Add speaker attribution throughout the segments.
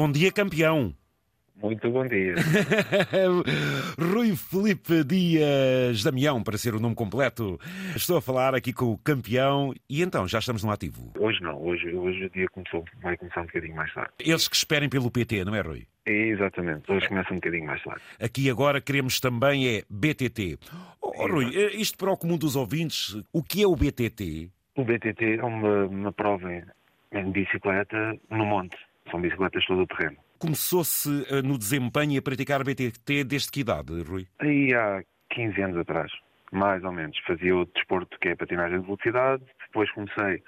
Speaker 1: bom dia, campeão.
Speaker 2: Muito bom dia.
Speaker 1: Rui Felipe Dias Damião, para ser o nome completo. Estou a falar aqui com o campeão e então, já estamos no ativo.
Speaker 2: Hoje não, hoje, hoje o dia começou, vai começar um bocadinho mais tarde.
Speaker 1: Eles que esperem pelo PT, não é, Rui?
Speaker 2: É, exatamente, hoje começa um bocadinho mais tarde.
Speaker 1: Aqui agora queremos também é BTT. Oh, oh, Rui, eh, isto para o comum dos ouvintes, o que é o BTT?
Speaker 2: O BTT é uma, uma prova em bicicleta no monte. São bicicletas todo o terreno.
Speaker 1: Começou-se eh, no desempenho e a praticar BTT desde que idade, Rui?
Speaker 2: Aí há 15 anos atrás, mais ou menos. Fazia o desporto que é patinagem de velocidade, depois comecei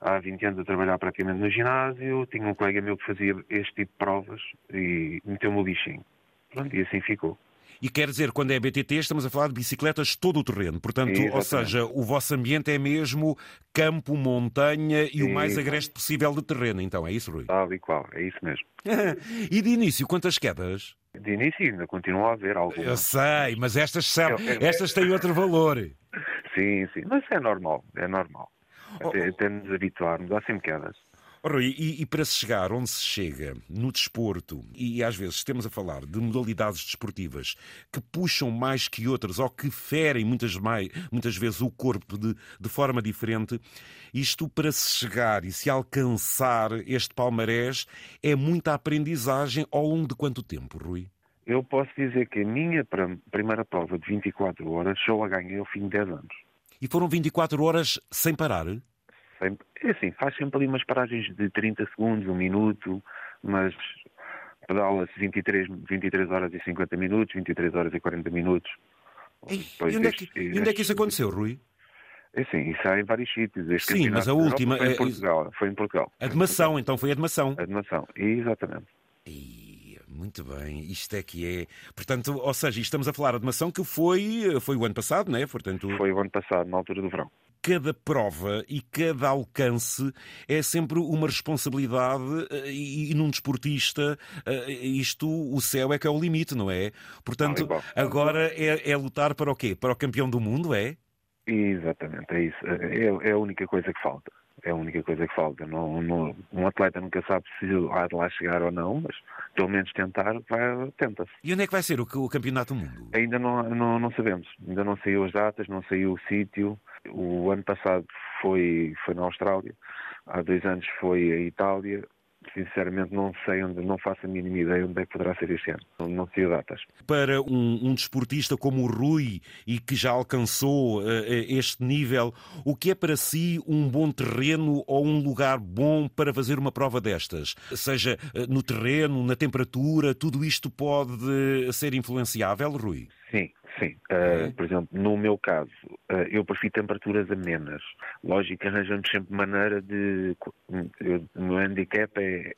Speaker 2: há 20 anos a trabalhar praticamente no ginásio, tinha um colega meu que fazia este tipo de provas e meteu-me o bichinho. Pronto, e assim ficou.
Speaker 1: E quer dizer, quando é BTT, estamos a falar de bicicletas todo o terreno. Portanto,
Speaker 2: Exatamente.
Speaker 1: ou seja, o vosso ambiente é mesmo campo, montanha e o mais agreste possível de terreno. Então, é isso, Rui?
Speaker 2: Tal e qual, é isso mesmo.
Speaker 1: e de início, quantas quedas?
Speaker 2: De início ainda continua a haver
Speaker 1: Eu
Speaker 2: algumas.
Speaker 1: sei, mas estas são,
Speaker 2: Eu- eu-
Speaker 1: estas têm outro valor.
Speaker 2: Sim, sim, mas é normal, é normal.
Speaker 1: Oh,
Speaker 2: Até, até nos habituarmos, há sempre quedas.
Speaker 1: Rui, e, e para se chegar onde se chega no desporto, e às vezes temos a falar de modalidades desportivas que puxam mais que outras ou que ferem muitas, mai- muitas vezes o corpo de, de forma diferente, isto para se chegar e se alcançar este palmarés é muita aprendizagem ao longo de quanto tempo, Rui?
Speaker 2: Eu posso dizer que a minha pr- primeira prova de 24 horas só a ganhei ao fim de 10 anos.
Speaker 1: E foram 24 horas sem parar?
Speaker 2: Sempre, é assim, faz sempre ali umas paragens de 30 segundos, um minuto, mas pedala-se 23, 23 horas e 50 minutos, 23 horas e 40 minutos.
Speaker 1: E,
Speaker 2: Depois
Speaker 1: e onde, é que, e onde é que isso aconteceu, Rui?
Speaker 2: É assim, isso há em vários sítios. Este
Speaker 1: Sim, mas a última
Speaker 2: Foi
Speaker 1: é-
Speaker 2: em Portugal. Foi em Portugal.
Speaker 1: A Demação, então foi a Demação.
Speaker 2: A Demação, exatamente.
Speaker 1: Ih, muito bem, isto é que é. Portanto, ou seja, estamos a falar de Demação que foi, foi o ano passado, não é? Portanto,
Speaker 2: Foi o ano passado, na altura do verão.
Speaker 1: Cada prova e cada alcance é sempre uma responsabilidade eh, e, e num desportista eh, isto, o céu é que é o limite, não é? Portanto, agora é, é lutar para o quê? Para o campeão do mundo, é?
Speaker 2: Exatamente, é isso. É, é a única coisa que falta. É a única coisa que falta. Não, não- um atleta nunca sabe se há de lá chegar ou não, mas pelo menos tentar, vai, tenta-se.
Speaker 1: E onde é que vai ser o, o campeonato do mundo?
Speaker 2: Ainda não, não, não sabemos. Ainda não saiu as datas, não saiu o sítio. O ano passado foi, foi na Austrália, há dois anos foi a Itália. Sinceramente não sei onde, não faço a mínima ideia onde é que poderá ser este ano. Não, sei datas.
Speaker 1: para um, um desportista como o Rui e que já alcançou eh, este nível, o que é para si um bom terreno ou um lugar bom para fazer uma prova destas? Seja eh, no terreno, na temperatura, tudo isto pode ser influenciável, Rui?
Speaker 2: Sim, sim. Uh, por exemplo, no meu caso, uh, eu prefiro temperaturas amenas. Lógico que arranjamos sempre maneira de. eu- o meu handicap é,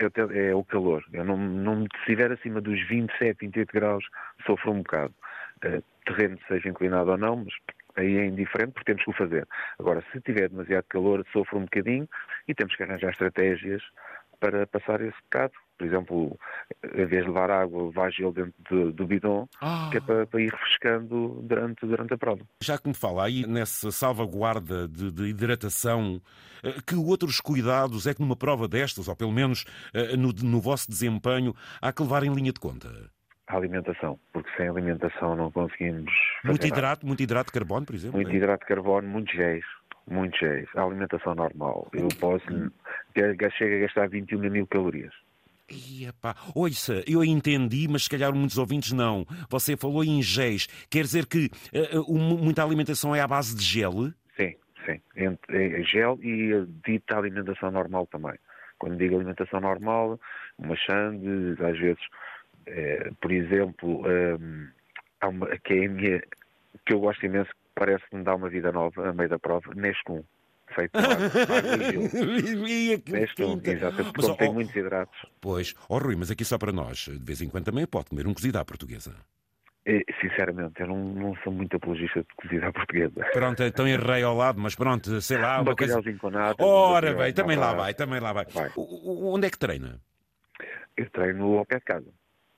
Speaker 2: é, é o calor. Eu não, não, se estiver acima dos 27, 28 graus, sofro um bocado. Uh, terreno seja inclinado ou não, mas aí é indiferente porque temos que o fazer. Agora, se tiver demasiado calor, sofro um bocadinho e temos que arranjar estratégias para passar esse bocado. Por exemplo, em vez de levar água, levar gelo dentro do, do bidon, que é para, para ir refrescando durante, durante a prova.
Speaker 1: Já que me fala aí nessa salvaguarda de, de hidratação, eh, que outros cuidados é que numa prova destas, ou pelo menos eh, no, no vosso desempenho, há que levar em linha de conta?
Speaker 2: A alimentação, porque sem alimentação não conseguimos
Speaker 1: Muito
Speaker 2: nada.
Speaker 1: hidrato, muito hidrato de carbono, por exemplo?
Speaker 2: Muito
Speaker 1: é?
Speaker 2: hidrato de carbono, muitos géis, muitos géis. A alimentação normal. Eu posso, ga- chego a gastar 21 mil calorias.
Speaker 1: Ia. Ouça, eu entendi, mas se calhar muitos ouvintes não. Você falou em géis. Quer dizer que eh, o- muita alimentação é à base de gel?
Speaker 2: Sim, sim. Entre, é gel e dita alimentação normal também. Quando digo alimentação normal, uma xande, às vezes, eh, por exemplo, hum, há uma, que é a minha, que eu gosto imenso, parece que me dá uma vida nova, a meio da prova, Nescum. Feito de água, água e gelo.
Speaker 1: Ia, que
Speaker 2: exatamente,
Speaker 1: Mas,
Speaker 2: tem
Speaker 1: ó,
Speaker 2: muitos hidratos.
Speaker 1: Pois, ó Rui, mas aqui só para nós, de vez em quando também pode comer um cozido à portuguesa.
Speaker 2: Eh, Sinceramente, eu não, não sou muito apologista de cozida à portuguesa.
Speaker 1: Pronto, então errei ao lado, mas pronto, sei lá,
Speaker 2: um
Speaker 1: uma coisa...
Speaker 2: bacalhauzinho com nata. um
Speaker 1: Ora bem, também lá
Speaker 2: nata.
Speaker 1: vai, também lá vai.
Speaker 2: Vai.
Speaker 1: O- Onde é que treina?
Speaker 2: Eu treino ao pé de casa.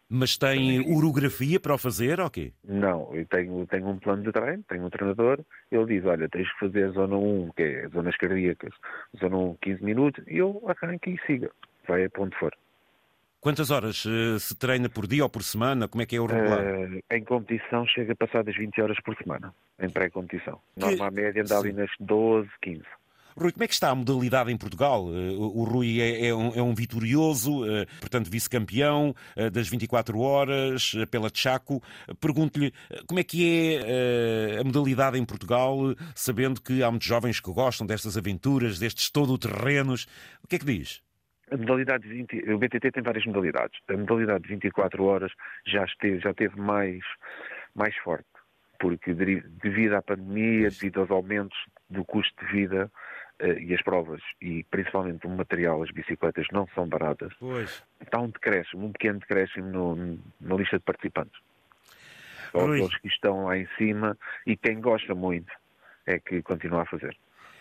Speaker 1: Mas tem orografia para o fazer, ok?
Speaker 2: Não, eu tenho, tenho um plano de treino, tenho um treinador, ele diz, olha, tens que fazer a zona 1, que é zonas cardíacas, zona 1, 15 minutos, e eu arranco e siga. Vai a ponto for.
Speaker 1: Quantas horas uh, se treina por dia ou por semana? Como é que é o regular? Uh,
Speaker 2: em competição chega a passar das 20 horas por semana, em pré-competição. Normal média anda ali nas 12, 15.
Speaker 1: Rui, como é que está a modalidade em Portugal? Eh, o Rui é, é, um, é um, vitorioso, eh, portanto vice-campeão eh, das 24 horas pela Chaco. Pergunto-lhe como é que é a modalidade em Portugal, sabendo que há muitos jovens que gostam destas aventuras, destes todo-terrenos. O que é que diz?
Speaker 2: A modalidade 20, o BTT tem várias modalidades. A modalidade de 24 horas já esteve, já teve mais, mais forte, porque devido à pandemia, devido aos aumentos do custo de vida, e as provas, e principalmente o material, as bicicletas não são baratas,
Speaker 1: pois.
Speaker 2: está um decréscimo, um pequeno decréscimo no, na lista de participantes. Só aqueles que estão lá em cima e quem gosta muito é que continua a fazer.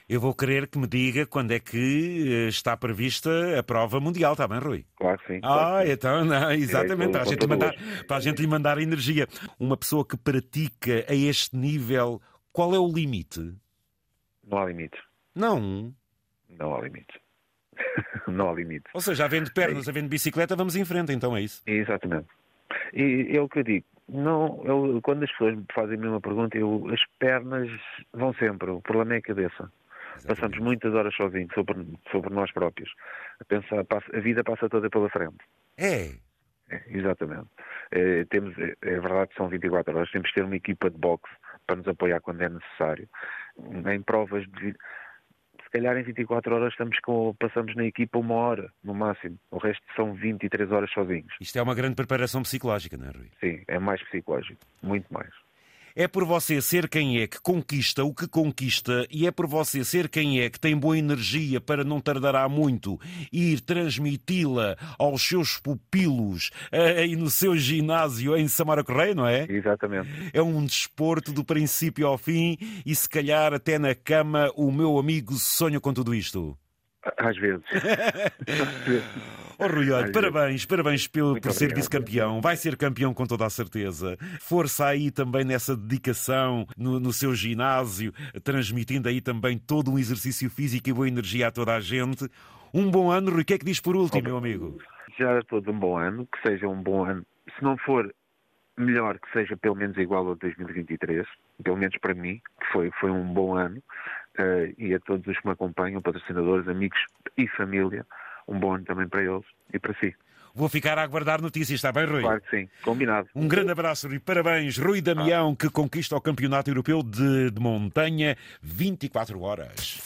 Speaker 1: Eu vou querer que me diga quando é que eh, está prevista a prova mundial, está bem, Rui?
Speaker 2: Claro que sim.
Speaker 1: Claro
Speaker 2: ah,
Speaker 1: sim. então, não, exatamente, para, a gente mandar, para a gente lhe mandar energia. Uma pessoa que pratica a este nível, qual é o limite?
Speaker 2: Não há limite.
Speaker 1: Não.
Speaker 2: Não há limite. não há limite.
Speaker 1: Ou seja, havendo pernas, havendo bicicleta, vamos em frente, então é isso?
Speaker 2: Exatamente. E é o que eu digo. Não, eu, quando as pessoas me fazem a mesma pergunta, eu, as pernas vão sempre. O problema é a cabeça. Exatamente. Passamos muitas horas sozinhos sobre, sobre nós próprios. A, pensar, a vida passa toda pela frente.
Speaker 1: É.
Speaker 2: é exatamente. É, temos, é, é verdade que são 24 horas. Temos que ter uma equipa de boxe para nos apoiar quando é necessário. Em provas de calhar em 24 horas estamos com, passamos na equipa uma hora, no máximo. O resto são 23 horas sozinhos.
Speaker 1: Isto é uma grande preparação psicológica, não é, Rui?
Speaker 2: Sim, é mais psicológico, muito mais.
Speaker 1: É por você ser quem é que conquista o que conquista e é por você ser quem é que tem boa energia para não tardará muito ir transmiti-la aos seus pupilos aí no seu ginásio em Samara Correia, não é?
Speaker 2: Exatamente.
Speaker 1: É um desporto do princípio ao fim e se calhar até na cama o meu amigo sonha com tudo isto.
Speaker 2: Às vezes.
Speaker 1: Oh, Rui, olha, parabéns, parabéns por, por ser vice-campeão. Vai ser campeão com toda a certeza. Força aí também nessa dedicação no, no, seu ginásio, transmitindo aí também todo um exercício físico e boa energia a toda a gente. Um bom ano, Rui. O que é que diz por último, meu amigo?
Speaker 2: Já todos um bom ano, que seja um bom ano. Se não for melhor, que seja pelo menos igual ao 2023, pelo menos para mim, que foi, foi um bom ano. Uh, e a todos os que me acompanham, patrocinadores, amigos e família, um bom ano também para eles e para si.
Speaker 1: Vou ficar a aguardar notícias, está bem, Rui?
Speaker 2: Claro que sim, combinado.
Speaker 1: Um grande abraço e parabéns, Rui Damião, que conquista o Campeonato Europeu de, de Montanha 24 horas.